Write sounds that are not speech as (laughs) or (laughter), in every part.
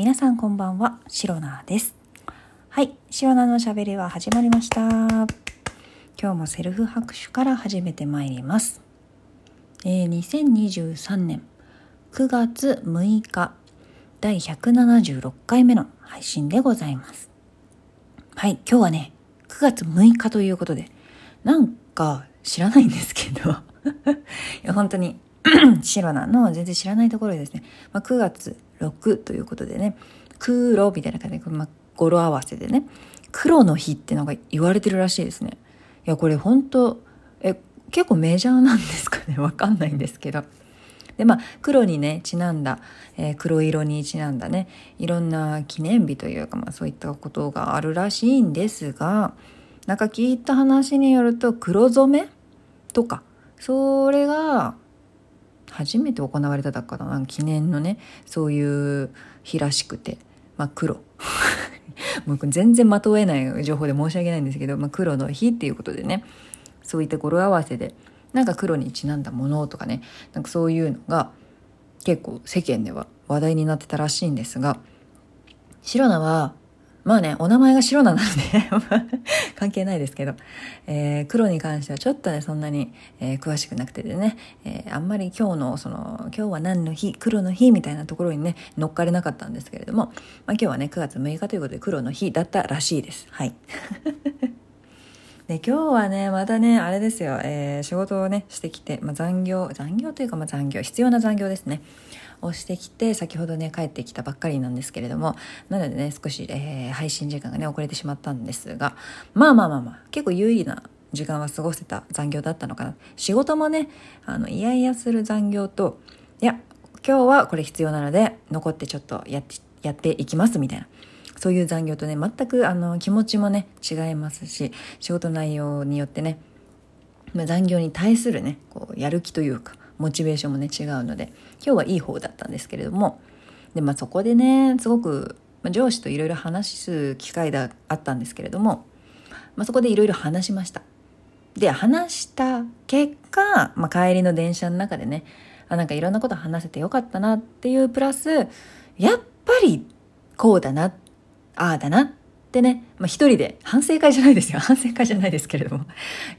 皆さんこんばんは、シロナです。はい、シロナのしゃべりは始まりました。今日もセルフ拍手から始めてまいります。えー、2023年9月6日第176回目の配信でございます。はい、今日はね、9月6日ということで、なんか知らないんですけど、(laughs) いや本当に (clears throat) シロナの全然知らないところでですね、まあ、9月6ということでね、黒みたいな感じで、まあ、語呂合わせでね、黒の日ってのが言われてるらしいですね。いや、これ本当え、結構メジャーなんですかね？(laughs) わかんないんですけど。で、まあ、黒にね、ちなんだ、えー、黒色にちなんだね、いろんな記念日というか、まあそういったことがあるらしいんですが、なんか聞いた話によると、黒染めとか、それが、初めて行われただからな記念のねそういう日らしくてまあ黒。(laughs) もう全然的を得ない情報で申し訳ないんですけど、まあ、黒の日っていうことでねそういった語呂合わせでなんか黒にちなんだものとかねなんかそういうのが結構世間では話題になってたらしいんですが白菜はまあね、お名前が白菜なので (laughs) 関係ないですけど、えー、黒に関してはちょっとね、そんなに、えー、詳しくなくてでね、えー、あんまり今日の、その、今日は何の日、黒の日みたいなところにね、乗っかれなかったんですけれども、まあ今日はね、9月6日ということで黒の日だったらしいです。はい。(laughs) で今日はねまたねあれですよ、えー、仕事をねしてきて、まあ、残業残業というか、まあ、残業必要な残業ですねをしてきて先ほどね帰ってきたばっかりなんですけれどもなのでね少し、えー、配信時間がね遅れてしまったんですがまあまあまあまあ結構有意義な時間は過ごせた残業だったのかな。仕事もねあのイヤイヤする残業といや今日はこれ必要なので残ってちょっとやってやっていきますみたいな。そういう残業とね全くあの気持ちもね違いますし仕事内容によってね残業に対するねこうやる気というかモチベーションもね違うので今日はいい方だったんですけれどもで、まあ、そこでねすごく、まあ、上司といろいろ話す機会があったんですけれども、まあ、そこでいろいろ話しました。で話した結果、まあ、帰りの電車の中でねあなんかいろんなこと話せてよかったなっていうプラスやっぱりこうだなああだなってね、まあ、一人で反省会じゃないですよ。(laughs) 反省会じゃないですけれども、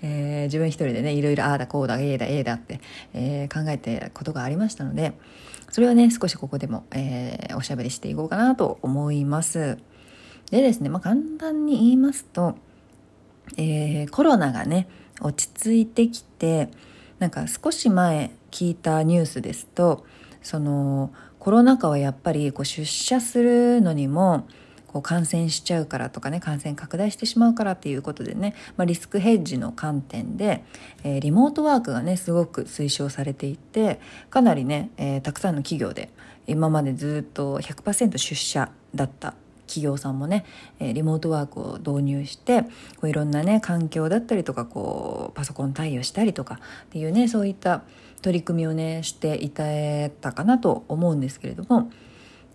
えー、自分一人でねいろいろああだこうだ A だ A だって、えー、考えてことがありましたのでそれはね少しここでも、えー、おしゃべりしていこうかなと思います。でですね、まあ、簡単に言いますと、えー、コロナがね落ち着いてきてなんか少し前聞いたニュースですとそのコロナ禍はやっぱりこう出社するのにもこう感染しちゃうからとかね感染拡大してしまうからっていうことでね、まあ、リスクヘッジの観点で、えー、リモートワークがねすごく推奨されていてかなりね、えー、たくさんの企業で今までずっと100%出社だった企業さんもね、リモートワークを導入してこういろんなね環境だったりとかこうパソコン対応したりとかっていうねそういった取り組みをねしていたたかなと思うんですけれども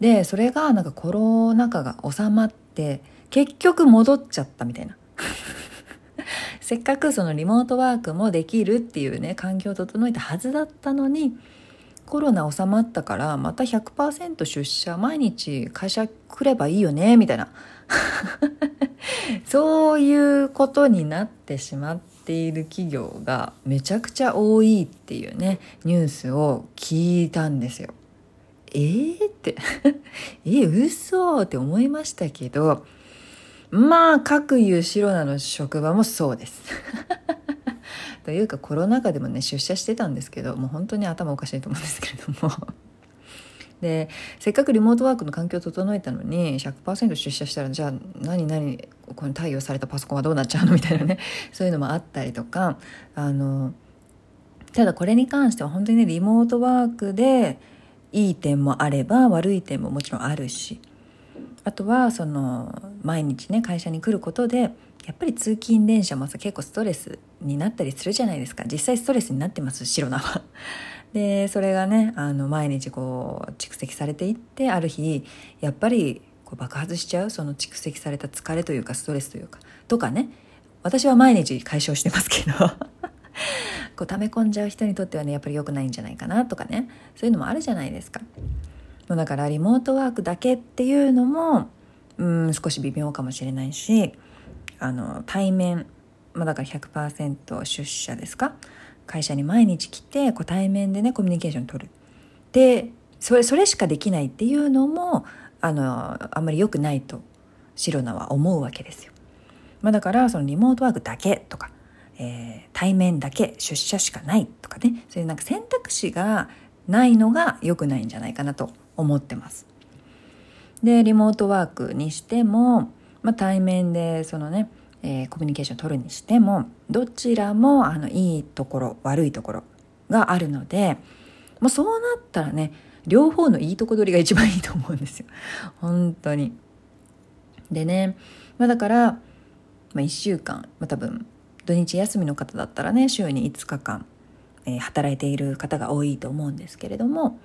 でそれがなんかコロナ禍が収まって結局戻っちゃったみたいな (laughs) せっかくそのリモートワークもできるっていうね環境を整えたはずだったのにコロナ収まったからまた100%出社毎日会社来ればいいよねみたいな (laughs) そういうことになってしまっている企業がめちゃくちゃ多いっていうねニュースを聞いたんですよ。えー、って。(laughs) えー、嘘って思いましたけどまあ各有白菜の職場もそうです。(laughs) というかコロナ禍でもね出社してたんですけどもう本当に頭おかしいと思うんですけれども。(laughs) でせっかくリモートワークの環境を整えたのに100%出社したらじゃあ何何この対応されたパソコンはどうなっちゃうのみたいなね。そういうのもあったりとかあのただこれに関しては本当にねリモートワークでいい点もあれば悪い点ももちろんあるし。あとはその毎日ね会社に来ることでやっぱり通勤電車もさ結構ストレスになったりするじゃないですか。実際ストレスになってます白菜は。(laughs) でそれがねあの毎日こう蓄積されていってある日やっぱりこう爆発しちゃうその蓄積された疲れというかストレスというか。とかね私は毎日解消してますけど。こう溜め込んじゃう人にとってはねやっぱり良くないんじゃないかなとかねそういうのもあるじゃないですか。だからリモートワークだけっていうのもうん少し微妙かもしれないしあの対面、まあ、だから100%出社ですか会社に毎日来てこう対面でねコミュニケーション取るでそれそれしかできないっていうのもあのあんまり良くないとシロナは思うわけですよ。まあ、だからそのリモートワークだけとか、えー、対面だけ出社しかないとかねそういうなんか選択肢がないのが良くないんじゃないかなと思ってます。でリモートワークにしても、まあ、対面でそのね、えー、コミュニケーション取るにしてもどちらもあのいいところ悪いところがあるのでもうそうなったらね両方のいいとこ取りが一番いいと思うんですよ (laughs) 本当に。でね、まあ、だから、まあ、1週間、まあ、多分土日休みの方だったらね週に5日間、えー、働いている方が多いと思うんですけれども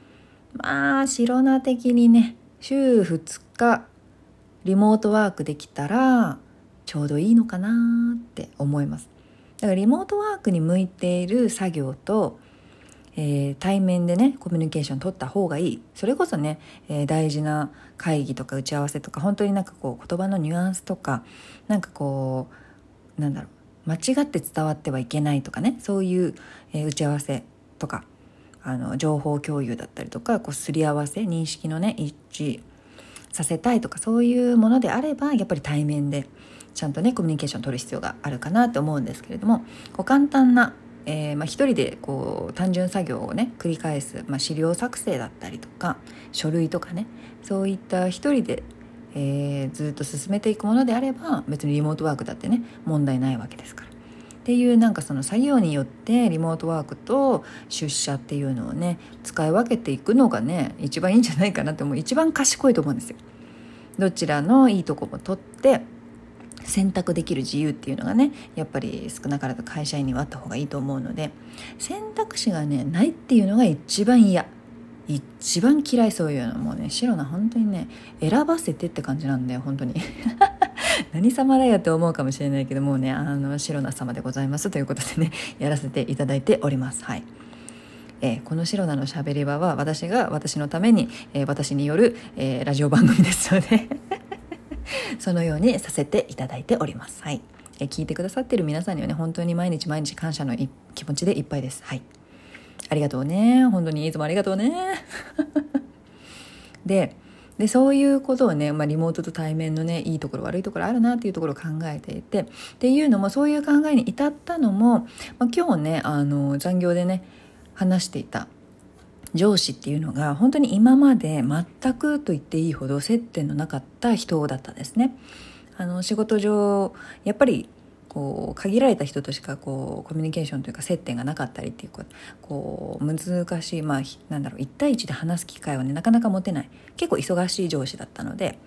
まあ白菜的にね週2日リモートワークできたらちょうどいいのかなって思います。だからリモートワークに向いている作業と、えー、対面でねコミュニケーション取った方がいい。それこそね、えー、大事な会議とか打ち合わせとか本当になんかこう言葉のニュアンスとかなんかこうなんだろう間違って伝わってはいけないとかねそういう、えー、打ち合わせとかあの情報共有だったりとかこうすり合わせ認識のね一致させたいとかそういうものであればやっぱり対面でちゃんとねコミュニケーションを取る必要があるかなと思うんですけれどもこう簡単な、えー、まあ、一人でこう単純作業をね繰り返す、まあ、資料作成だったりとか書類とかねそういった一人で、えー、ずっと進めていくものであれば別にリモートワークだってね問題ないわけですから。っていうなんかその作業によってリモートワークと出社っていうのをね使い分けていくのがね一番いいんじゃないかなって思う一番賢いと思うんですよ。どちらのいいとこも取って選択できる自由っていうのがねやっぱり少なからず会社員にはあった方がいいと思うので選択肢がねないっていうのが一番嫌一番嫌いそういうのもうね白な本当にね選ばせてって感じなんだよ本当に (laughs) 何様だよって思うかもしれないけどもうねあの白菜様でございますということでねやらせていただいておりますはい。えー、この白菜のしゃべり場は私が私のために、えー、私による、えー、ラジオ番組ですので (laughs) そのようにさせていただいております。はい。え聞いてくださってる皆さんにはね、本当に毎日毎日感謝の気持ちでいっぱいです。はい。ありがとうね。本当にいつもありがとうね。(laughs) で、でそういうことをね、まあ、リモートと対面のねいいところ悪いところあるなっていうところを考えていてっていうのもそういう考えに至ったのも、まあ、今日ねあの残業でね話していた上司っていうのが本当に今まで全くと言っていいほど接点のなかった人だったんですね。あの仕事上やっぱりこう限られた人としかこうコミュニケーションというか接点がなかったりっていうこう難しいまあなんだろう1対1で話す機会はねなかなか持てない。結構忙しい上司だったので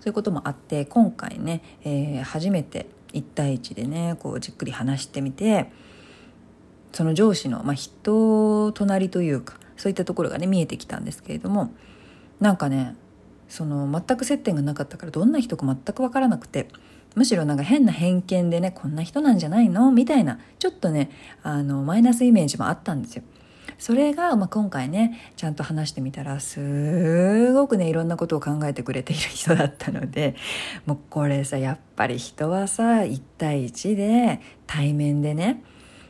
そういうこともあって今回ね、えー、初めて1対1でねこうじっくり話してみてその上司の、まあ、人隣というかそういったところがね見えてきたんですけれどもなんかねその全く接点がなかったからどんな人か全く分からなくてむしろなんか変な偏見でねこんな人なんじゃないの？みたいなちょっとねあのマイナスイメージもあったんですよ。それが、まあ、今回ねちゃんと話してみたらすごくねいろんなことを考えてくれている人だったのでもうこれさやっぱり人はさ1対1で対面でね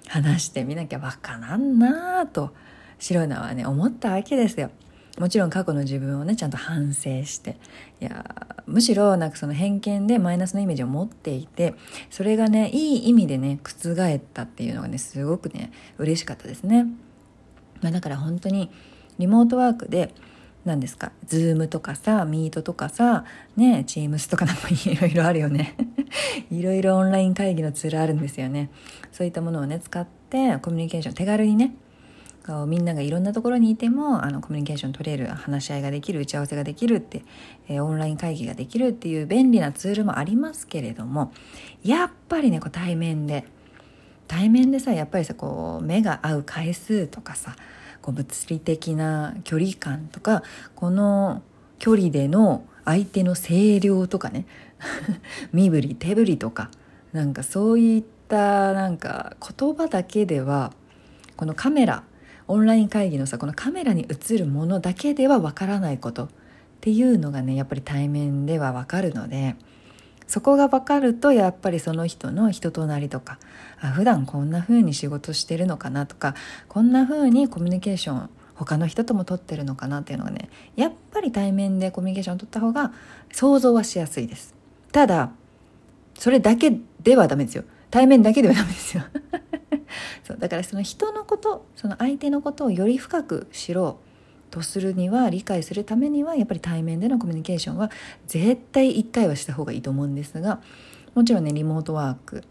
話してみなきゃわからんなと白菜はね思ったわけですよ。もちろん過去の自分をねちゃんと反省して。いやむしろなんかその偏見でマイナスのイメージを持っていてそれがねいい意味でね覆ったっていうのがねすごくね嬉しかったですね、まあ、だから本当にリモートワークで何ですか Zoom とかさ Meet とかさね Teams とかなんかいろいろあるよね。(laughs) いろいろオンライン会議のツールあるんですよね。そういったものをね使ってコミュニケーション手軽にねみんながいろんなところにいてもあのコミュニケーション取れる話し合いができる打ち合わせができるって、えー、オンライン会議ができるっていう便利なツールもありますけれどもやっぱりねこう対面で対面でさやっぱりさこう目が合う回数とかさこう物理的な距離感とかこの距離での相手の声量とかね (laughs) 身振り手振りとかなんかそういったなんか言葉だけではこのカメラオンライン会議のさこのカメラに映るものだけではわからないこと。っていうのがねやっぱり対面ではわかるのでそこが分かるとやっぱりその人の人となりとかあ普段こんな風に仕事してるのかなとかこんな風にコミュニケーション他の人とも取ってるのかなっていうのがねやっぱり対面でコミュニケーションを取った方が想像はしやすいです。ただそれだけではダメですよ。対面だけではダメですよ。(laughs) そうだからその人のことその相手のことをより深く知ろう。とするには理解するためにはやっぱり対面でのコミュニケーションは絶対1回はした方がいいと思うんですがもちろんねリモートワーク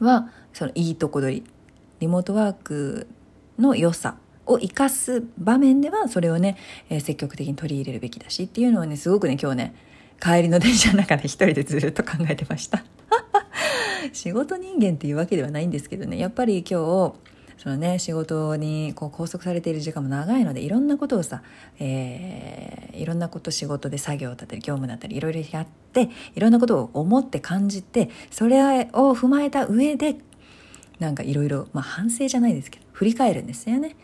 はそのいいとこ取りリモートワークの良さを生かす場面ではそれをね、えー、積極的に取り入れるべきだしっていうのはねすごくね今日ね帰りの電車の中で一人でずっと考えてました。仕事人間っていうわけではないんですけどねやっぱり今日そのね仕事にこう拘束されている時間も長いのでいろんなことをさ、えー、いろんなこと仕事で作業だったり業務だったりいろいろやっていろんなことを思って感じてそれを踏まえた上でなんかいろいろ反省じゃないですけど振り返るんですよね。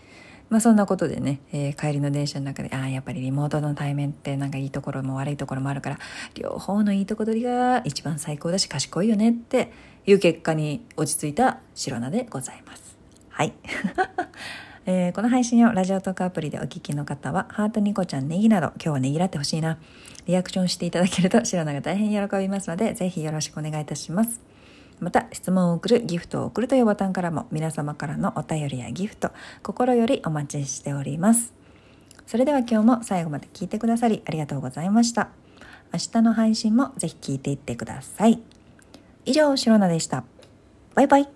まあ、そんなことでね、えー、帰りの電車の中でああやっぱりリモートの対面ってなんかいいところも悪いところもあるから両方のいいとこ取りが一番最高だし賢いよねっていう結果に落ち着いた白菜でございます。はい。(laughs) えー、この配信をラジオトークアプリでお聞きの方は、ハートニコちゃんネギなど、今日はねぎらってほしいな。リアクションしていただけると白菜が大変喜びますので、ぜひよろしくお願いいたします。また、質問を送る、ギフトを送るというボタンからも、皆様からのお便りやギフト、心よりお待ちしております。それでは今日も最後まで聞いてくださりありがとうございました。明日の配信もぜひ聞いていってください。以上、シロナでした。バイバイ。